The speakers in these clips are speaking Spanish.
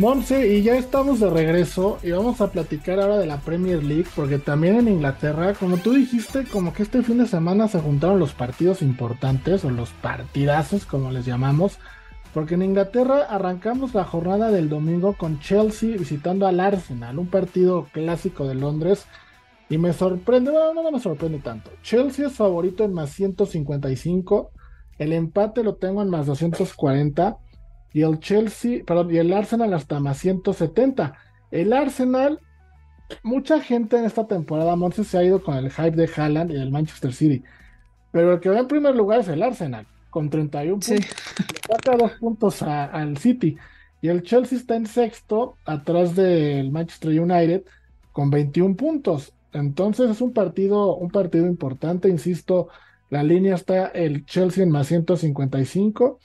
Monse, y ya estamos de regreso y vamos a platicar ahora de la Premier League, porque también en Inglaterra, como tú dijiste, como que este fin de semana se juntaron los partidos importantes o los partidazos, como les llamamos, porque en Inglaterra arrancamos la jornada del domingo con Chelsea visitando al Arsenal, un partido clásico de Londres, y me sorprende, bueno, no me sorprende tanto. Chelsea es favorito en más 155, el empate lo tengo en más 240 y el Chelsea, perdón, y el Arsenal hasta más 170. El Arsenal, mucha gente en esta temporada, Monse, se ha ido con el hype de Haaland y del Manchester City. Pero el que va en primer lugar es el Arsenal, con 31 puntos. Saca dos puntos al City. Y el Chelsea está en sexto, atrás del Manchester United, con 21 puntos. Entonces es un partido, un partido importante, insisto. La línea está el Chelsea en más 155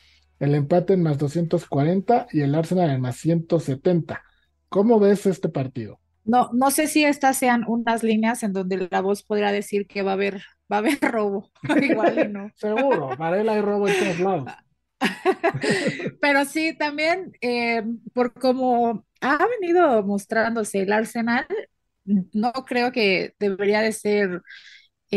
el empate en más 240 y el Arsenal en más 170. ¿Cómo ves este partido? No, no sé si estas sean unas líneas en donde la voz podrá decir que va a haber, va a haber robo. Igual no. Seguro, Varela hay robo en todos lados. Pero sí, también eh, por cómo ha venido mostrándose el Arsenal, no creo que debería de ser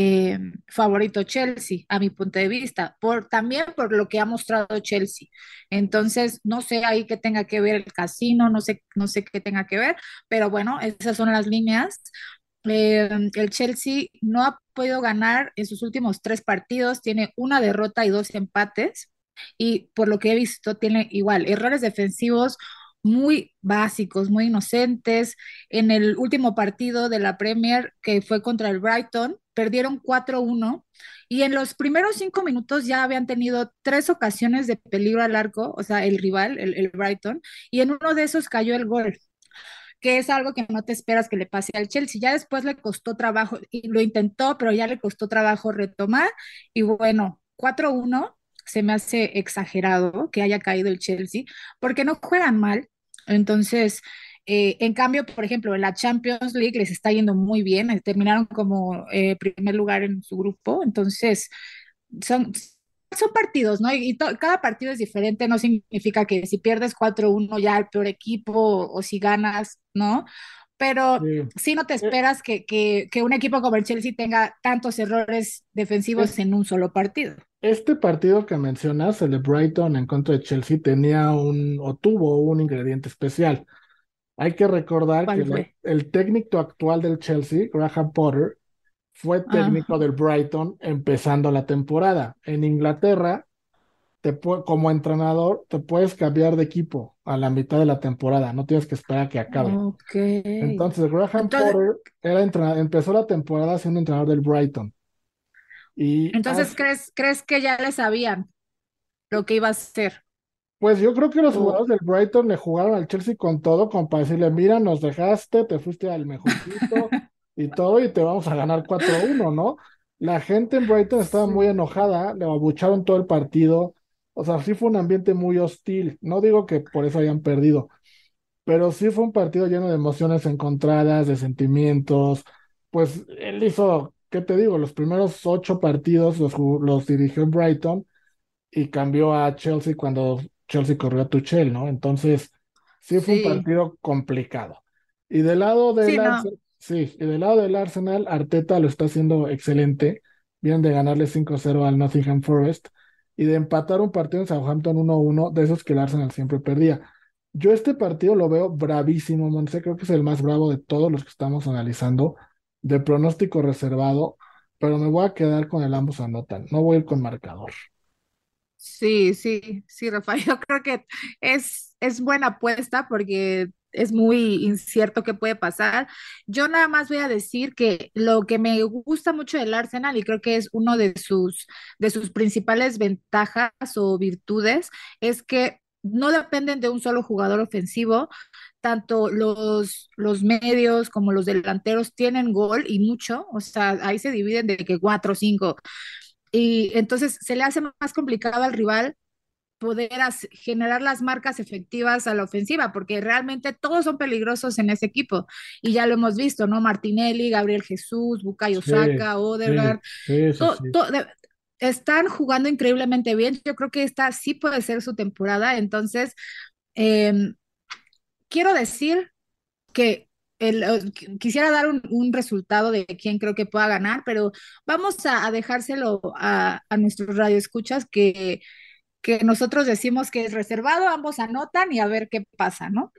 eh, favorito Chelsea, a mi punto de vista, por, también por lo que ha mostrado Chelsea. Entonces, no sé ahí qué tenga que ver el casino, no sé, no sé qué tenga que ver, pero bueno, esas son las líneas. Eh, el Chelsea no ha podido ganar en sus últimos tres partidos, tiene una derrota y dos empates, y por lo que he visto, tiene igual errores defensivos muy básicos, muy inocentes. En el último partido de la Premier, que fue contra el Brighton, perdieron 4-1 y en los primeros cinco minutos ya habían tenido tres ocasiones de peligro al arco, o sea, el rival, el, Brighton, y en uno de esos cayó el gol que es algo que no te esperas que le pase al Chelsea. Ya después le costó trabajo, y lo intentó, pero ya le costó trabajo retomar. Y bueno, 4-1 se me hace exagerado que haya caído el Chelsea, porque no juegan mal. Entonces, eh, en cambio, por ejemplo, en la Champions League les está yendo muy bien, eh, terminaron como eh, primer lugar en su grupo, entonces son, son partidos, ¿no? Y, cada partido es diferente, no significa que si pierdes 4-1 ya el peor equipo o si ganas, ¿no? Pero sí, no te esperas que, que, que, un equipo como el Chelsea tenga tantos errores defensivos en un solo partido. Este partido que mencionas, el de Brighton en contra de Chelsea, tenía un o tuvo un ingrediente especial. Hay que recordar que el, técnico actual del Chelsea, Graham Potter, fue técnico del Brighton empezando la temporada. En Inglaterra, te como entrenador, te puedes cambiar de equipo a la mitad de la temporada, no tienes que esperar a que acabe. Entonces, Graham Potter era empezó la temporada siendo entrenador del Brighton. Y Entonces, ¿crees, ¿crees que ya le sabían lo que iba a hacer? Pues yo creo que los jugadores del Brighton le jugaron al Chelsea con todo, como para decirle, mira, nos dejaste, te fuiste al mejorcito y todo, y te vamos a ganar 4-1, ¿no? La gente en Brighton estaba muy enojada, le abucharon todo el partido, o sea, sí fue un ambiente muy hostil, no digo que por eso hayan perdido, pero sí fue un partido lleno de emociones encontradas, de sentimientos, pues él hizo, ¿qué te digo? Los primeros ocho partidos los, los dirigió en Brighton y cambió a Chelsea cuando Chelsea corrió a Tuchel, ¿no? Entonces, sí fue un partido complicado. Y del lado del sí, Arsenal, sí, y del lado del Arsenal, Arteta lo está haciendo excelente. Vienen de ganarle 5-0 al Nottingham Forest y de empatar un partido en Southampton 1-1, de esos que el Arsenal siempre perdía. Yo este partido lo veo bravísimo, Monse, creo que es el más bravo de todos los que estamos analizando, de pronóstico reservado, pero me voy a quedar con el ambos anotan, no voy a ir con marcador. Sí, sí, sí, Rafael, yo creo que es, es buena apuesta porque es muy incierto qué puede pasar. Yo nada más voy a decir que lo que me gusta mucho del Arsenal y creo que es uno de sus, de sus principales ventajas o virtudes es que no dependen de un solo jugador ofensivo, tanto los, los medios como los delanteros tienen gol y mucho, o sea, ahí se dividen de que cuatro o cinco y entonces se le hace más complicado al rival poder generar las marcas efectivas a la ofensiva, porque realmente todos son peligrosos en ese equipo. Y ya lo hemos visto, ¿no? Martinelli, Gabriel Jesús, Bukayo Saka, Odegaard. están jugando increíblemente bien. Yo creo que esta sí puede ser su temporada. Entonces, em, quiero decir que el, quisiera dar un, resultado de quién creo que pueda ganar, pero vamos a, dejárselo a, a nuestros radioescuchas que, que nosotros decimos que es reservado, ambos anotan y a ver qué pasa, ¿no?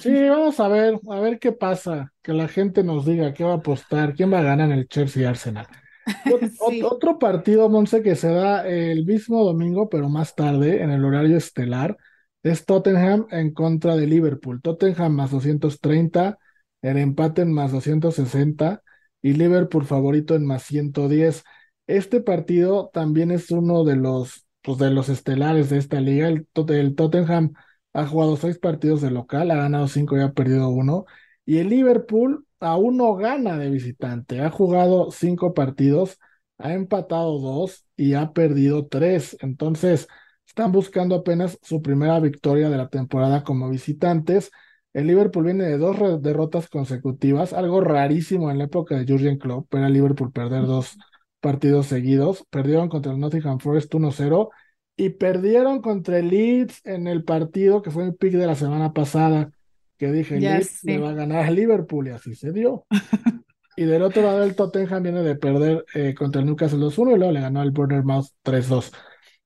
Sí, vamos a ver, a ver qué pasa, que la gente nos diga qué va a apostar, quién va a ganar en el Chelsea Arsenal. Otro partido, Monse, que se da el mismo domingo, pero más tarde, en el horario estelar, es Tottenham en contra de Liverpool. Tottenham más 230, el empate en más 260 y Liverpool favorito en más 110. Este partido también es uno de los, pues, de los estelares de esta liga. El, el Tottenham ha jugado seis partidos de local, ha ganado cinco y ha perdido uno. Y el Liverpool aún no gana de visitante, ha jugado cinco partidos, ha empatado dos y ha perdido tres. Entonces, están buscando apenas su primera victoria de la temporada como visitantes. El Liverpool viene de dos derrotas consecutivas, algo rarísimo en la época de Jurgen Klopp, el Liverpool perder dos partidos seguidos. Perdieron contra el Nottingham Forest 1-0 y perdieron contra el Leeds en el partido que fue el pick de la semana pasada, que dije, Leeds le va a ganar a Liverpool y así se dio. y del otro lado el Tottenham viene de perder eh, contra el Newcastle 2-1 y luego le ganó al Bournemouth 3-2.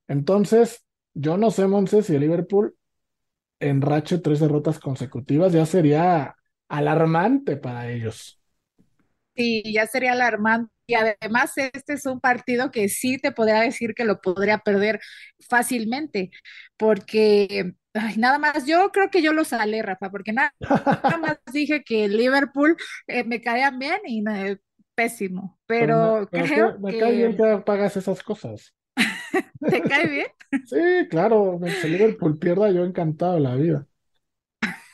Entonces, yo no sé, Monse, si el Liverpool enrache tres derrotas consecutivas ya sería alarmante para ellos. Sí, ya sería alarmante y además este es un partido que sí te podría decir que lo podría perder fácilmente, porque nada más, yo creo que yo lo salé, Rafa, porque nada, más dije que Liverpool eh, me caía bien y pésimo, pero, creo me, que... cae bien que pagas esas cosas. ¿Te cae bien? Sí, claro, si Liverpool pierda, yo encantado la vida.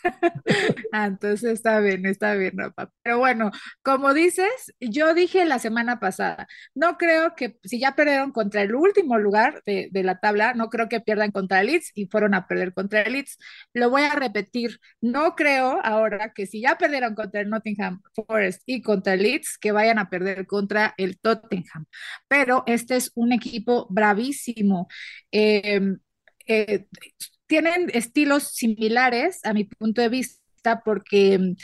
Ah, entonces está bien, está bien, Rafa. Pero bueno, como dices, yo dije la semana pasada, no creo que si ya perdieron contra el último lugar de, la tabla, no creo que pierdan contra el Leeds y fueron a perder contra el Leeds. Lo voy a repetir, no creo ahora que si ya perdieron contra el Nottingham Forest y contra el Leeds, que vayan a perder contra el Tottenham. Pero este es un equipo bravísimo. Eh, eh, tienen estilos similares a mi punto de vista porque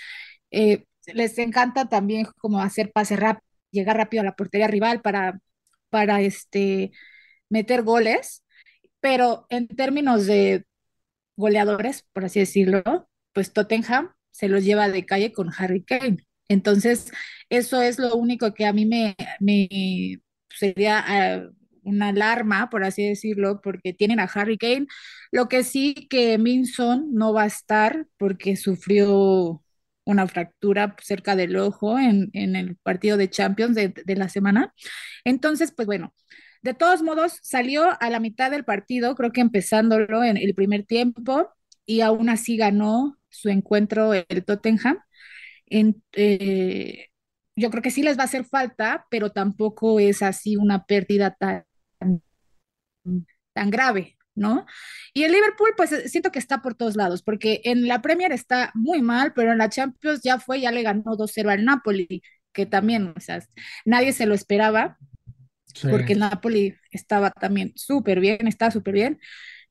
eh, les encanta también como hacer pase rápido, llegar rápido a la portería rival para, para este, meter goles, pero en términos de goleadores, por así decirlo, pues Tottenham se los lleva de calle con Harry Kane. Entonces, eso es lo único que a mí me, sería ah, una alarma, por así decirlo, porque tienen a Harry Kane. Lo que sí que Minson no va a estar porque sufrió una fractura cerca del ojo en, el partido de Champions de, la semana. Entonces, pues bueno, de todos modos, salió a la mitad del partido, creo que empezándolo en el primer tiempo, y aún así ganó su encuentro el Tottenham. En, eh, yo creo que sí les va a hacer falta, pero tampoco es así una pérdida tan, tan grave, ¿no? Y el Liverpool, pues eh, siento que está por todos lados, porque en la Premier está muy mal, pero en la Champions ya fue, ya le ganó 2-0 al Napoli, que también, o sea, nadie se lo esperaba, porque el Napoli estaba también súper bien, está súper bien.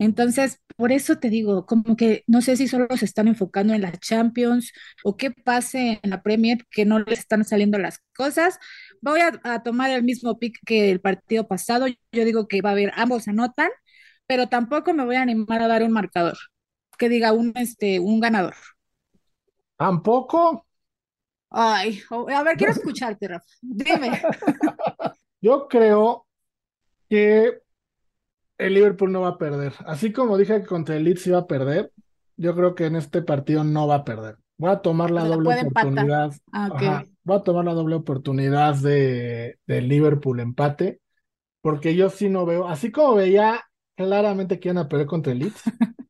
Entonces, por eso te digo, como que no sé si solo se están enfocando en la Champions o qué pase en la Premier, que no les están saliendo las cosas. Voy a, tomar el mismo pick que el partido pasado. Yo digo que va a haber, ambos anotan, pero tampoco me voy a animar a dar un marcador, que diga un, este, un ganador. ¿Tampoco? Ay, a ver, quiero escucharte, Rafa. Dime. Yo creo que el Liverpool no va a perder. Así como dije que contra el Leeds iba a perder, yo creo que en este partido no va a perder. Voy a tomar la doble oportunidad. Ah, voy a tomar la doble oportunidad de, Liverpool empate, porque yo sí no veo, así como veía claramente que iban a perder contra el Leeds,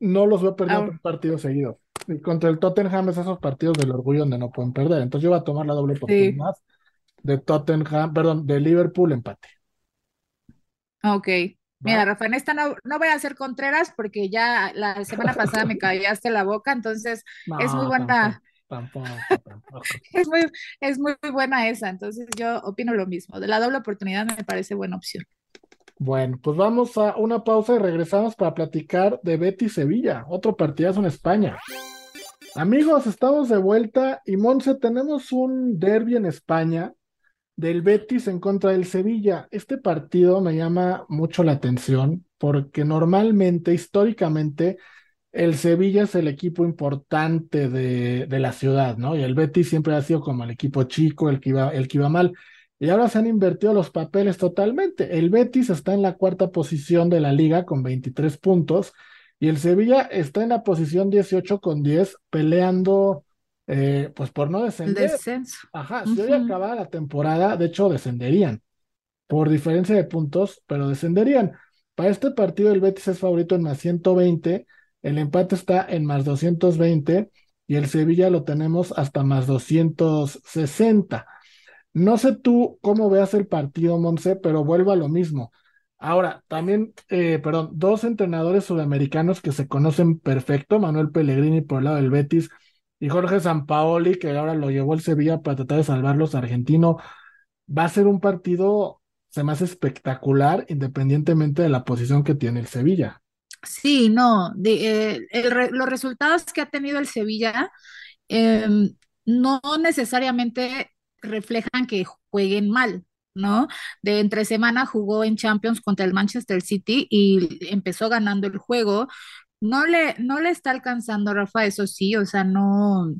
no los veo perder un partido seguido. Y contra el Tottenham es esos partidos del orgullo donde no pueden perder. Entonces yo voy a tomar la doble oportunidad de Tottenham, perdón, de Liverpool empate. Ok. Mira, Rafa, en esta no, voy a hacer contreras porque ya la semana pasada me callaste la boca, entonces es muy buena. Tampoco, tampoco, es, muy, es muy buena esa, entonces yo opino lo mismo. De la doble oportunidad me parece buena opción. Bueno, pues vamos a una pausa y regresamos para platicar de Betty Sevilla, otro partidazo en España. Amigos, estamos de vuelta y Monse, tenemos un derby en España del Betis en contra del Sevilla. Este partido me llama mucho la atención porque normalmente, históricamente, el Sevilla es el equipo importante de, de la ciudad, ¿no? Y el Betis siempre ha sido como el equipo chico, el que iba, el que iba mal. Y ahora se han invertido los papeles totalmente. El Betis está en la cuarta posición de la liga con 23 puntos y el Sevilla está en la posición 18 con 10, peleando eh, pues por no descender. Descenso. Ajá, si hoy acabara la temporada, de hecho descenderían por diferencia de puntos, pero descenderían. Para este partido el Betis es favorito en más 120, el empate está en más 220 y el Sevilla lo tenemos hasta más 260. No sé tú cómo veas el partido, Monse, pero vuelvo a lo mismo. Ahora, también, eh, perdón, dos entrenadores sudamericanos que se conocen perfecto, Manuel Pellegrini por el lado del Betis y Jorge Sampaoli, que ahora lo llevó el Sevilla para tratar de salvarlos argentino. Va a ser un partido, se espectacular, independientemente de la posición que tiene el Sevilla. Sí, no, eh, los resultados que ha tenido el Sevilla em, no necesariamente reflejan que jueguen mal. ¿no? De entre semana jugó en Champions contra el Manchester City y empezó ganando el juego. No le, no le está alcanzando, Rafa, eso sí, o sea, no,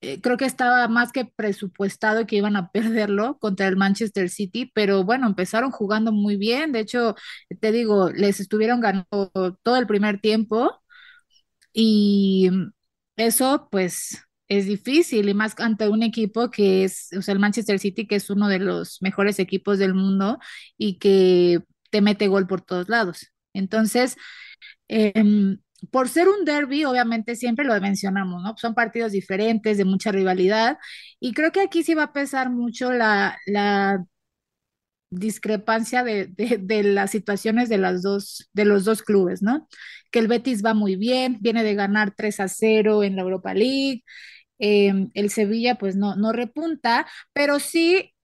eh, creo que estaba más que presupuestado que iban a perderlo contra el Manchester City, pero bueno, empezaron jugando muy bien. De hecho, te digo, les estuvieron ganando todo el primer tiempo y eso, pues, es difícil y más ante un equipo que es, o sea, el Manchester City, que es uno de los mejores equipos del mundo y que te mete gol por todos lados. Entonces, em, por ser un derby, obviamente siempre lo mencionamos, ¿no? Son partidos diferentes, de mucha rivalidad, y creo que aquí sí va a pesar mucho la, la discrepancia de, de, las situaciones de, las dos, de los dos clubes, ¿no? Que el Betis va muy bien, viene de ganar 3 a 0 en la Europa League, Em, el Sevilla pues no, no repunta, pero sí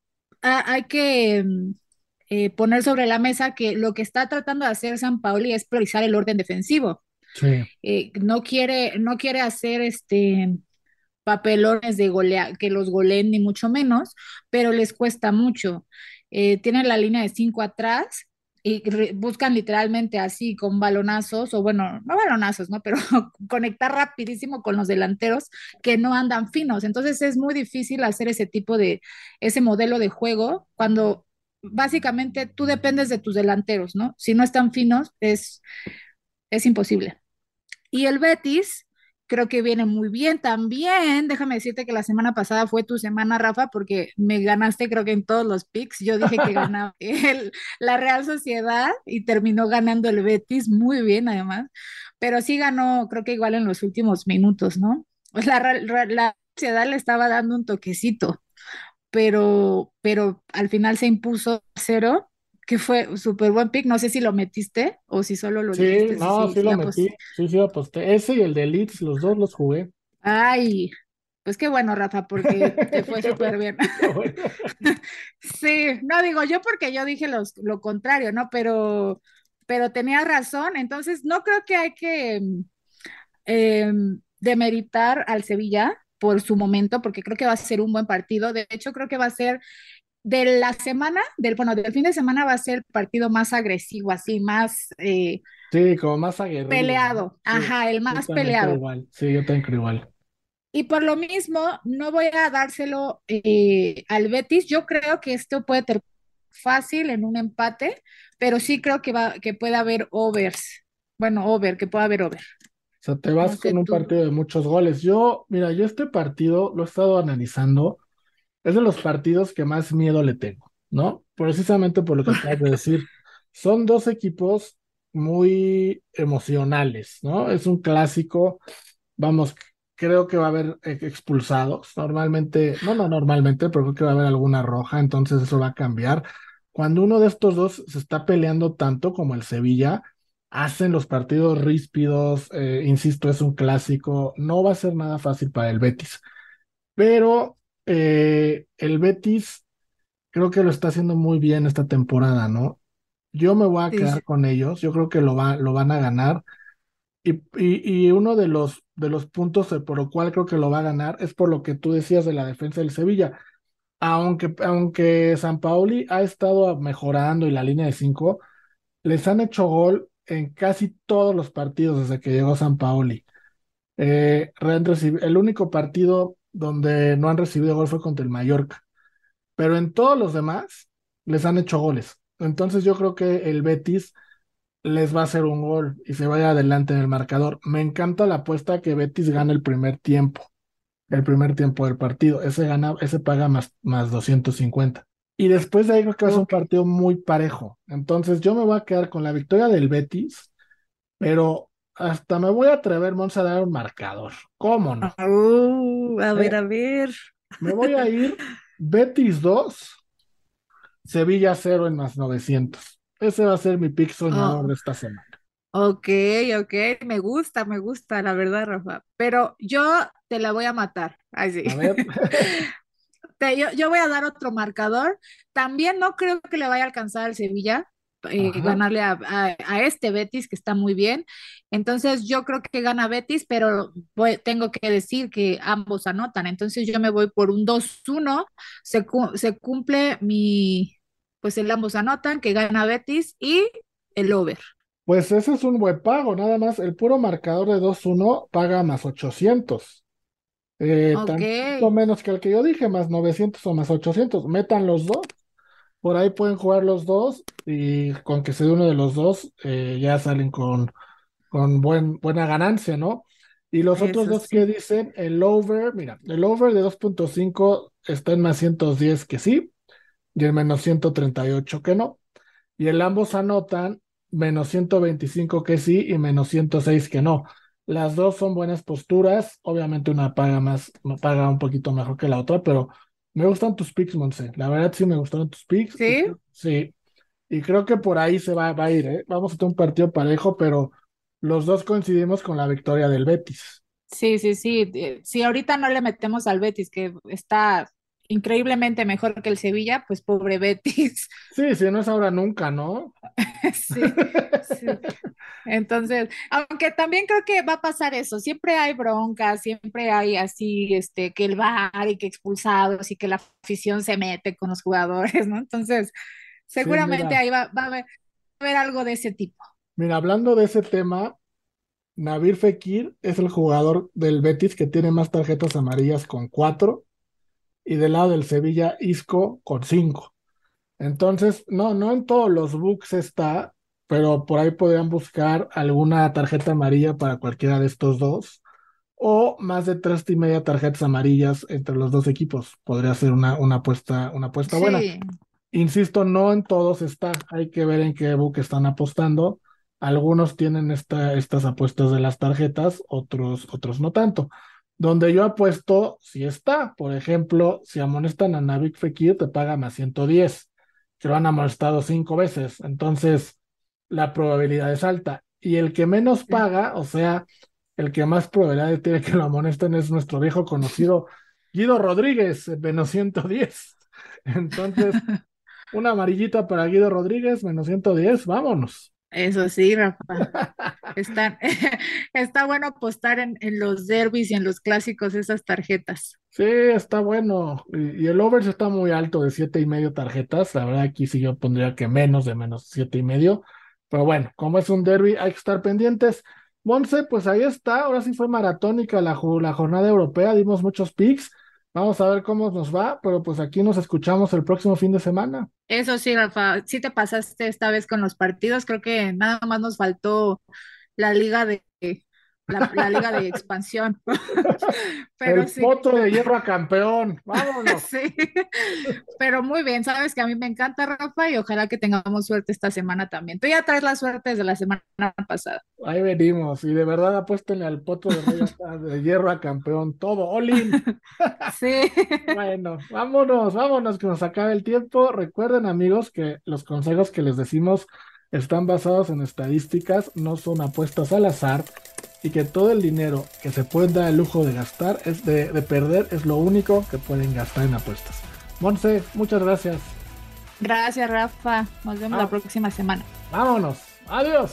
hay que em, eh, poner sobre la mesa que lo que está tratando de hacer San Pauli es priorizar el orden defensivo. Eh, no quiere, no quiere hacer este papelones de golea, que los goleen ni mucho menos, pero les cuesta mucho. Eh, tienen la línea de cinco atrás y buscan literalmente así con balonazos, o bueno, no balonazos, ¿no? Pero conectar rapidísimo con los delanteros que no andan finos. Entonces es muy difícil hacer ese tipo de, ese modelo de juego cuando básicamente tú dependes de tus delanteros, ¿no? Si no están finos, es, es imposible. Y el Betis, creo que viene muy bien también. Déjame decirte que la semana pasada fue tu semana, Rafa, porque me ganaste creo que en todos los picks. Yo dije que ganaba el, la Real Sociedad y terminó ganando el Betis muy bien además, pero sí ganó creo que igual en los últimos minutos, ¿no? La, la, la Sociedad le estaba dando un toquecito, pero, pero al final se impuso cero que fue súper buen pick. No sé si lo metiste o si solo lo Sí, no, sí, lo metí. Sí, sí, aposté. Ese y el de Leeds, los dos los jugué. Ay, pues qué bueno, Rafa, porque te fue súper bien. sí, no digo yo porque yo dije los, lo contrario, ¿no? Pero, pero tenía razón. Entonces, no creo que hay que eh, demeritar al Sevilla por su momento, porque creo que va a ser un buen partido. De hecho, creo que va a ser de la semana, del, bueno, del fin de semana va a ser el partido más agresivo, así, más... Eh, sí, como más aguerrido. Peleado, ajá, el más peleado. Igual. Sí, yo tengo igual. Y por lo mismo, no voy a dárselo eh, al Betis. Yo creo que esto puede ser fácil en un empate, pero sí creo que, va, que puede haber overs. Bueno, over, que pueda haber over. O sea, te vas con un partido de muchos goles. Yo, mira, yo este partido lo he estado analizando es de los partidos que más miedo le tengo, ¿no? Precisamente por lo que acabas de decir. Son dos equipos muy emocionales, ¿no? Es un clásico, vamos, creo que va a haber expulsados. Normalmente, no, no, normalmente, pero creo que va a haber alguna roja, entonces eso va a cambiar. Cuando uno de estos dos se está peleando tanto como el Sevilla, hacen los partidos ríspidos, eh, insisto, es un clásico, no va a ser nada fácil para el Betis. Pero eh, el Betis creo que lo está haciendo muy bien esta temporada, ¿no? Yo me voy a quedar con ellos, yo creo que lo, va, lo van a ganar. Y, uno de los, de los puntos por lo cual creo que lo va a ganar es por lo que tú decías de la defensa del Sevilla. Aunque, aunque San Paoli ha estado mejorando y la línea de cinco, les han hecho gol en casi todos los partidos desde que llegó San Paoli. Eh, el único partido donde no han recibido gol fue contra el Mallorca, pero en todos los demás les han hecho goles. Entonces yo creo que el Betis les va a hacer un gol y se vaya adelante en el marcador. Me encanta la apuesta que Betis gane el primer tiempo, el primer tiempo del partido. Ese gana, ese paga más, más 250. Y después de ahí creo que va a ser un partido muy parejo. Entonces yo me voy a quedar con la victoria del Betis, pero hasta me voy a atrever, Monza, a dar un marcador. ¿Cómo no? A ver, a ver. Me voy a ir Betis 2, Sevilla 0 en más 900. Ese va a ser mi pick soñador oh. de esta semana. Ok, ok, me gusta, me gusta, la verdad, Rafa. Pero yo te la voy a matar. Así. A ver. yo, voy a dar otro marcador. También no creo que le vaya a alcanzar al Sevilla. Eh, ganarle a, este Betis que está muy bien. Entonces yo creo que gana Betis, pero tengo que decir que ambos anotan. Entonces yo me voy por un 2-1. Se, se cumple mi, pues el ambos anotan, que gana Betis y el over. Pues ese es un buen pago, nada más el puro marcador de 2-1 paga más 800. Eh, tanto menos que el que yo dije, más 900 o más 800. Metan los dos. Por ahí pueden jugar los dos y con que se dé uno de los dos eh, ya salen con, con buen, buena ganancia, ¿no? Y los otros dos que dicen, el over, mira, el over de 2.5 está en más 110 que sí, y el menos 138 que no. Y el ambos anotan menos 125 que sí y menos 106 que no. Las dos son buenas posturas. Obviamente una paga más, paga un poquito mejor que la otra, pero me gustan tus picks, Monse. La verdad sí me gustaron tus picks. Sí. sí. Y creo que por ahí se va, va a ir, ¿eh? Vamos a tener un partido parejo, pero los dos coincidimos con la victoria del Betis. Sí, sí, sí. Eh, si ahorita no le metemos al Betis, que está increíblemente mejor que el Sevilla, pues pobre Betis. Sí, sí, no es ahora nunca, ¿no? sí, sí. Entonces, aunque también creo que va a pasar eso, siempre hay broncas, siempre hay así, este, que el bar y que expulsados y que la afición se mete con los jugadores, ¿no? Entonces, seguramente ahí va, va, a haber, va a haber algo de ese tipo. Mira, hablando de ese tema, Nabir Fekir es el jugador del Betis que tiene más tarjetas amarillas con cuatro y del lado del Sevilla Isco con 5. Entonces, no, no en todos los books está, pero por ahí podrían buscar alguna tarjeta amarilla para cualquiera de estos dos, o más de tres y media tarjetas amarillas entre los dos equipos. Podría ser una, una apuesta, una apuesta buena. Insisto, no en todos está, hay que ver en qué book están apostando. Algunos tienen esta, estas apuestas de las tarjetas, otros, otros no tanto. Donde yo apuesto, si está, por ejemplo, si amonestan a Navik Fekir, te paga más 110, que lo han amonestado cinco veces, entonces la probabilidad es alta. Y el que menos paga, o sea, el que más probabilidad tiene que lo amonesten es nuestro viejo conocido Guido Rodríguez, menos 110. Entonces, una amarillita para Guido Rodríguez, menos 110, vámonos. Eso sí, Rafa. Está, está bueno apostar en, en, los derbis y en los clásicos esas tarjetas. Sí, está bueno. Y, el over está muy alto de siete y medio tarjetas. La verdad, aquí sí yo pondría que menos de menos siete y medio. Pero bueno, como es un derby, hay que estar pendientes. Monse, pues ahí está. Ahora sí fue maratónica la, la jornada europea. Dimos muchos picks. Vamos a ver cómo nos va, pero pues aquí nos escuchamos el próximo fin de semana. Eso sí, Rafa, sí te pasaste esta vez con los partidos, creo que nada más nos faltó la liga de la, liga de expansión. Pero el potro de hierro a campeón, vámonos. sí, pero muy bien, sabes que a mí me encanta, Rafa, y ojalá que tengamos suerte esta semana también. Tú ya traes la suerte desde la semana pasada. Ahí venimos, y de verdad apuéstenle al potro de, hierro a campeón, todo, Olin. sí. bueno, vámonos, vámonos, que nos acabe el tiempo. Recuerden, amigos, que los consejos que les decimos están basados en estadísticas, no son apuestas al azar y que todo el dinero que se pueden dar el lujo de gastar, es de, perder, es lo único que pueden gastar en apuestas. Monse, muchas gracias. Gracias, Rafa. Nos vemos la ah. próxima semana. Vámonos. Adiós.